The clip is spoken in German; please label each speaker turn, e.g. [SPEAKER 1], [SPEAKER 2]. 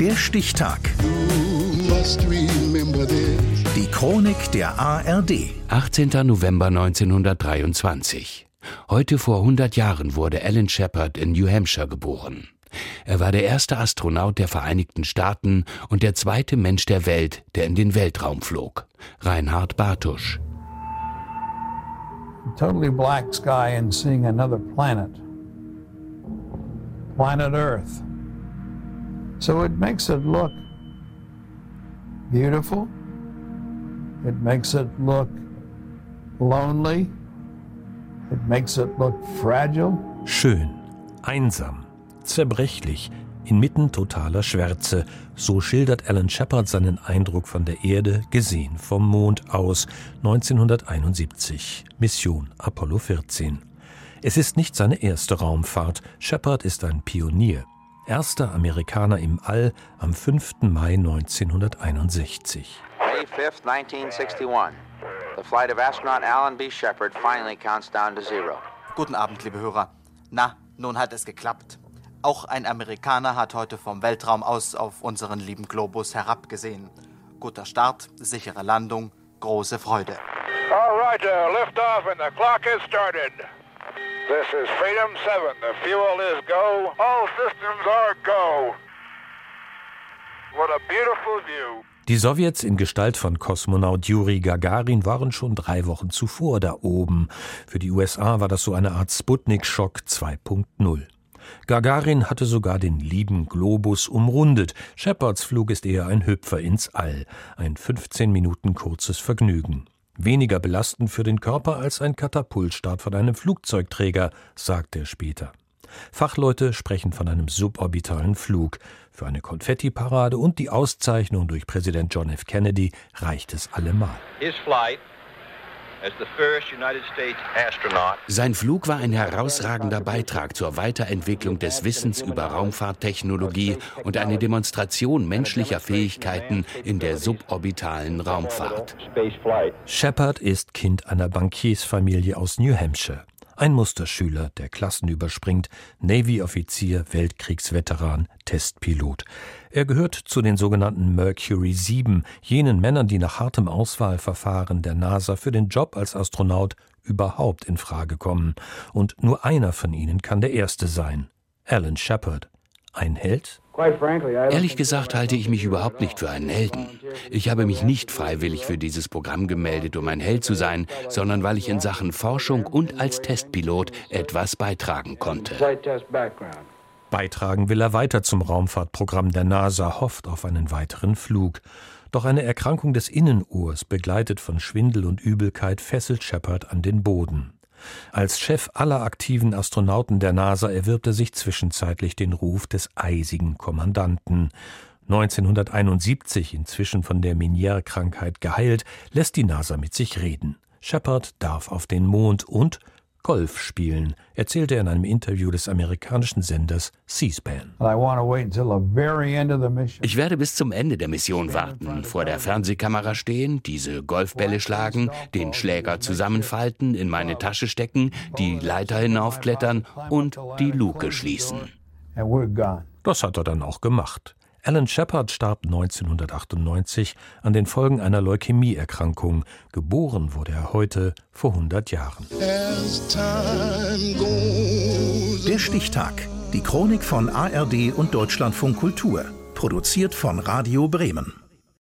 [SPEAKER 1] Der Stichtag. Die Chronik der ARD.
[SPEAKER 2] 18. November 1923. Heute vor 100 Jahren wurde Alan Shepard in New Hampshire geboren. Er war der erste Astronaut der Vereinigten Staaten und der zweite Mensch der Welt, der in den Weltraum flog. Reinhard Bartusch.
[SPEAKER 3] Totally black sky and seeing another planet. Planet Earth. So it makes it look beautiful. It makes it look lonely. It makes it look fragile.
[SPEAKER 4] Schön, einsam, zerbrechlich, inmitten totaler Schwärze. So schildert Alan Shepard seinen Eindruck von der Erde, gesehen vom Mond aus 1971. Mission Apollo 14. Es ist nicht seine erste Raumfahrt. Shepard ist ein Pionier erster Amerikaner im All am 5. Mai 1961.
[SPEAKER 5] May 5, 1961. The flight of astronaut Alan B. Shepard finally counts down to zero.
[SPEAKER 6] Guten Abend, liebe Hörer. Na, nun hat es geklappt. Auch ein Amerikaner hat heute vom Weltraum aus auf unseren lieben Globus herabgesehen. Guter Start, sichere Landung, große Freude.
[SPEAKER 7] All right, uh, lift off and the clock has started. This is Freedom 7. The fuel is go. All systems are go. What a beautiful view.
[SPEAKER 4] Die Sowjets in Gestalt von Kosmonaut Juri Gagarin waren schon drei Wochen zuvor da oben. Für die USA war das so eine Art Sputnik-Schock 2.0. Gagarin hatte sogar den lieben Globus umrundet. Shepards Flug ist eher ein Hüpfer ins All. Ein 15 Minuten kurzes Vergnügen. Weniger belastend für den Körper als ein Katapultstart von einem Flugzeugträger, sagt er später. Fachleute sprechen von einem suborbitalen Flug. Für eine Konfettiparade und die Auszeichnung durch Präsident John F. Kennedy reicht es allemal.
[SPEAKER 8] His flight
[SPEAKER 2] sein Flug war ein herausragender Beitrag zur Weiterentwicklung des Wissens über Raumfahrttechnologie und eine Demonstration menschlicher Fähigkeiten in der suborbitalen Raumfahrt.
[SPEAKER 4] Shepard ist Kind einer Bankiersfamilie aus New Hampshire. Ein Musterschüler, der Klassen überspringt, Navy-Offizier, Weltkriegsveteran, Testpilot. Er gehört zu den sogenannten Mercury 7, jenen Männern, die nach hartem Auswahlverfahren der NASA für den Job als Astronaut überhaupt in Frage kommen. Und nur einer von ihnen kann der erste sein. Alan Shepard. Ein Held?
[SPEAKER 2] Ehrlich gesagt halte ich mich überhaupt nicht für einen Helden. Ich habe mich nicht freiwillig für dieses Programm gemeldet, um ein Held zu sein, sondern weil ich in Sachen Forschung und als Testpilot etwas beitragen konnte.
[SPEAKER 4] Beitragen will er weiter zum Raumfahrtprogramm der NASA, hofft auf einen weiteren Flug. Doch eine Erkrankung des Innenohrs, begleitet von Schwindel und Übelkeit, fesselt Shepard an den Boden. Als Chef aller aktiven Astronauten der NASA erwirbt er sich zwischenzeitlich den Ruf des eisigen Kommandanten. 1971, inzwischen von der Meniere-Krankheit geheilt, lässt die NASA mit sich reden. Shepard darf auf den Mond und Golf spielen, erzählte er in einem Interview des amerikanischen Senders C-SPAN.
[SPEAKER 2] Ich werde bis zum Ende der Mission warten, vor der Fernsehkamera stehen, diese Golfbälle schlagen, den Schläger zusammenfalten, in meine Tasche stecken, die Leiter hinaufklettern und die Luke schließen.
[SPEAKER 4] Das hat er dann auch gemacht. Alan Shepard starb 1998 an den Folgen einer Leukämieerkrankung. Geboren wurde er heute vor 100 Jahren.
[SPEAKER 1] Der Stichtag. Die Chronik von ARD und Deutschlandfunk Kultur. Produziert von Radio Bremen.